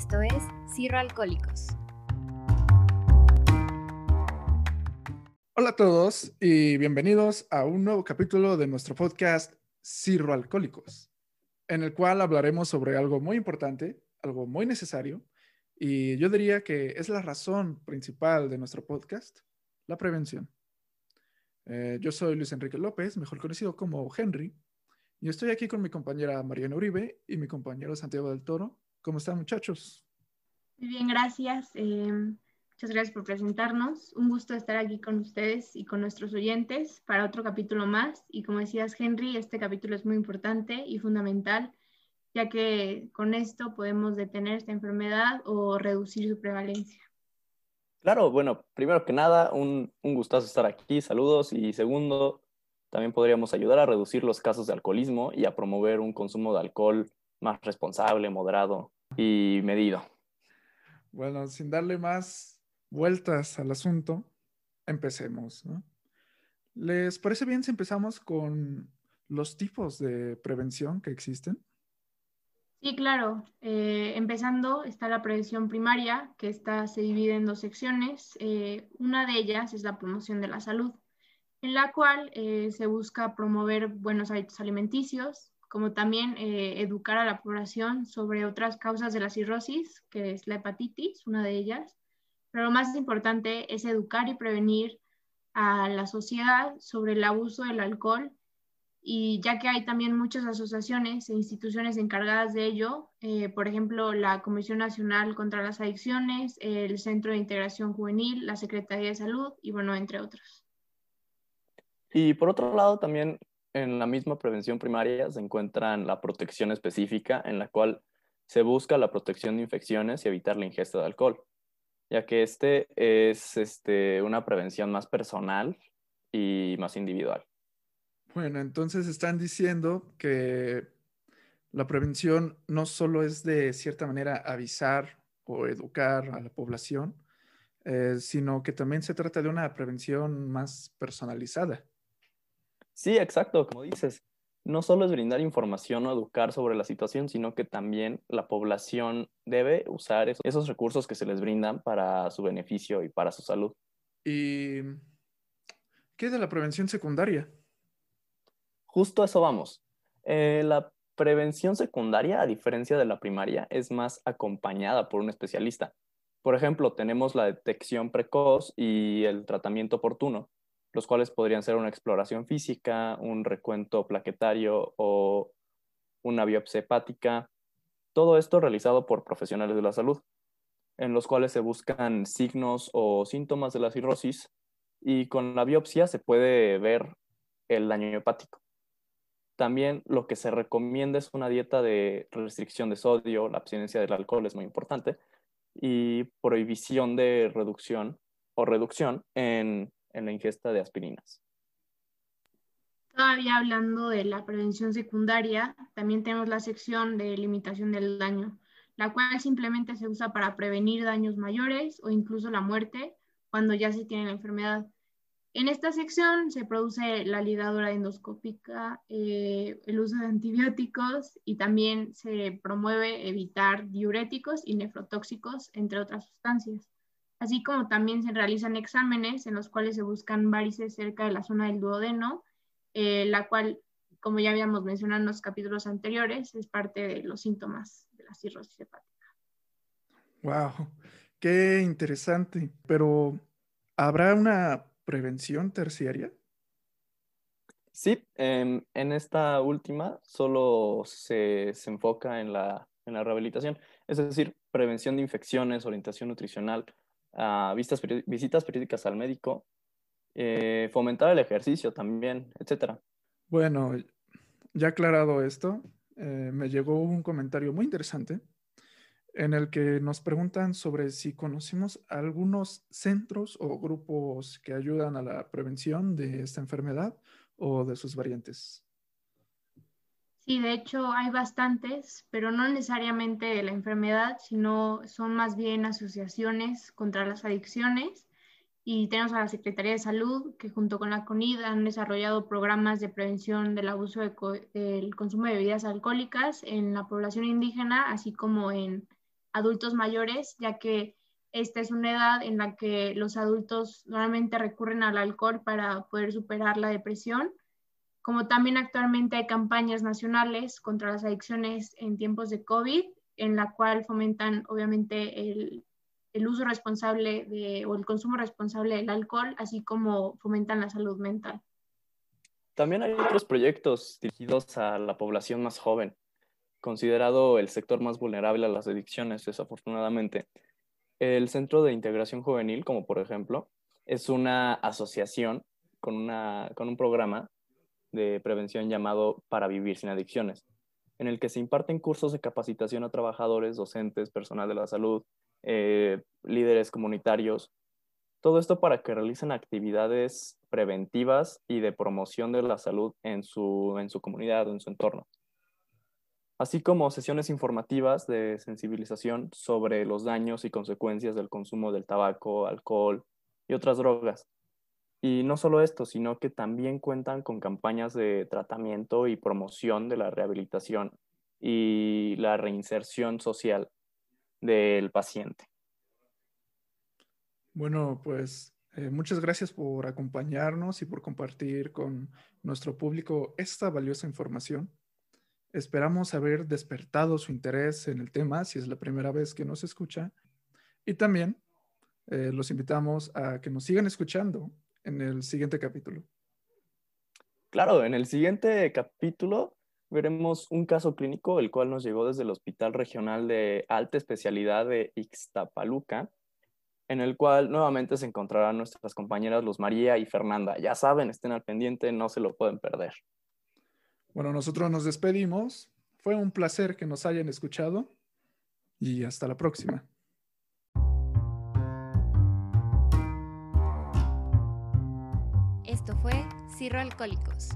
Esto es Cirro Alcohólicos. Hola a todos y bienvenidos a un nuevo capítulo de nuestro podcast Cirro Alcohólicos, en el cual hablaremos sobre algo muy importante, algo muy necesario, y yo diría que es la razón principal de nuestro podcast, la prevención. Eh, yo soy Luis Enrique López, mejor conocido como Henry, y estoy aquí con mi compañera Mariana Uribe y mi compañero Santiago del Toro. ¿Cómo están muchachos? Muy bien, gracias. Eh, muchas gracias por presentarnos. Un gusto estar aquí con ustedes y con nuestros oyentes para otro capítulo más. Y como decías, Henry, este capítulo es muy importante y fundamental, ya que con esto podemos detener esta enfermedad o reducir su prevalencia. Claro, bueno, primero que nada, un, un gustazo estar aquí, saludos. Y segundo, también podríamos ayudar a reducir los casos de alcoholismo y a promover un consumo de alcohol más responsable, moderado y medido. Bueno, sin darle más vueltas al asunto, empecemos. ¿Les parece bien si empezamos con los tipos de prevención que existen? Sí, claro. Eh, empezando está la prevención primaria, que esta se divide en dos secciones. Eh, una de ellas es la promoción de la salud, en la cual eh, se busca promover buenos hábitos alimenticios, como también educar a la población sobre otras causas de la cirrosis, que es la hepatitis, una de ellas. Pero lo más importante es educar y prevenir a la sociedad sobre el abuso del alcohol y ya que hay también muchas asociaciones e instituciones encargadas de ello, eh, por ejemplo, la Comisión Nacional contra las Adicciones, el Centro de Integración Juvenil, la Secretaría de Salud y bueno, entre otros. Y por otro lado, también en la misma prevención primaria se encuentra la protección específica en la cual se busca la protección de infecciones y evitar la ingesta de alcohol, ya que este es este, una prevención más personal y más individual. Bueno, entonces están diciendo que la prevención no solo es de cierta manera avisar o educar a la población, eh, sino que también se trata de una prevención más personalizada. Sí, exacto, como dices, no solo es brindar información o educar sobre la situación, sino que también la población debe usar esos recursos que se les brindan para su beneficio y para su salud. ¿Y qué de la prevención secundaria? Justo a eso vamos. Eh, la prevención secundaria, a diferencia de la primaria, es más acompañada por un especialista. Por ejemplo, tenemos la detección precoz y el tratamiento oportuno, los cuales podrían ser una exploración física, un recuento plaquetario o una biopsia hepática. Todo esto realizado por profesionales de la salud, en los cuales se buscan signos o síntomas de la cirrosis y con la biopsia se puede ver el daño hepático. También lo que se recomienda es una dieta de restricción de sodio, la abstinencia del alcohol es muy importante, y prohibición de reducción o reducción en, en la ingesta de aspirinas. Todavía hablando de la prevención secundaria, también tenemos la sección de limitación del daño, la cual simplemente se usa para prevenir daños mayores o incluso la muerte cuando ya se tiene la enfermedad. En esta sección se produce la ligadura endoscópica, eh, el uso de antibióticos y también se promueve evitar diuréticos y nefrotóxicos, entre otras sustancias. Así como también se realizan exámenes en los cuales se buscan varices cerca de la zona del duodeno, eh, la cual, como ya habíamos mencionado en los capítulos anteriores, es parte de los síntomas de la cirrosis hepática. ¡Wow! ¡Qué interesante! Pero, ¿habrá una prevención terciaria? Sí, en, esta última solo se, enfoca en la, rehabilitación, es decir, prevención de infecciones, orientación nutricional, ah, visitas periódicas al médico, eh, fomentar el ejercicio también, etc. Bueno, ya aclarado esto, eh, me llegó un comentario muy interesante en el que nos preguntan sobre si conocemos algunos centros o grupos que ayudan a la prevención de esta enfermedad o de sus variantes. Sí, de hecho hay bastantes, pero no necesariamente de la enfermedad, sino son más bien asociaciones contra las adicciones. Y tenemos a la Secretaría de Salud, que junto con la CONID han desarrollado programas de prevención del abuso del consumo de bebidas alcohólicas en la población indígena, así como en adultos mayores, ya que esta es una edad en la que los adultos normalmente recurren al alcohol para poder superar la depresión, como también actualmente hay campañas nacionales contra las adicciones en tiempos de COVID, en la cual fomentan obviamente el, el uso responsable o el consumo responsable del alcohol, así como fomentan la salud mental. También hay otros proyectos dirigidos a la población más joven, considerado el sector más vulnerable a las adicciones, desafortunadamente. El Centro de Integración Juvenil, como por ejemplo, es una asociación con, una, con un programa de prevención llamado Para Vivir sin Adicciones, en el que se imparten cursos de capacitación a trabajadores, docentes, personal de la salud, eh, líderes comunitarios, todo esto para que realicen actividades preventivas y de promoción de la salud en su, en su comunidad o en su entorno, así como sesiones informativas de sensibilización sobre los daños y consecuencias del consumo del tabaco, alcohol y otras drogas. Y no solo esto, sino que también cuentan con campañas de tratamiento y promoción de la rehabilitación y la reinserción social del paciente. Bueno, pues eh, muchas gracias por acompañarnos y por compartir con nuestro público esta valiosa información. Esperamos haber despertado su interés en el tema si es la primera vez que nos escucha. Y también eh, los invitamos a que nos sigan escuchando en el siguiente capítulo. Claro, en el siguiente capítulo veremos un caso clínico, el cual nos llegó desde el Hospital Regional de Alta Especialidad de Ixtapaluca, en el cual nuevamente se encontrarán nuestras compañeras Luz María y Fernanda. Ya saben, estén al pendiente, no se lo pueden perder. Bueno, nosotros nos despedimos. Fue un placer que nos hayan escuchado y hasta la próxima. Esto fue Cirro Alcohólicos.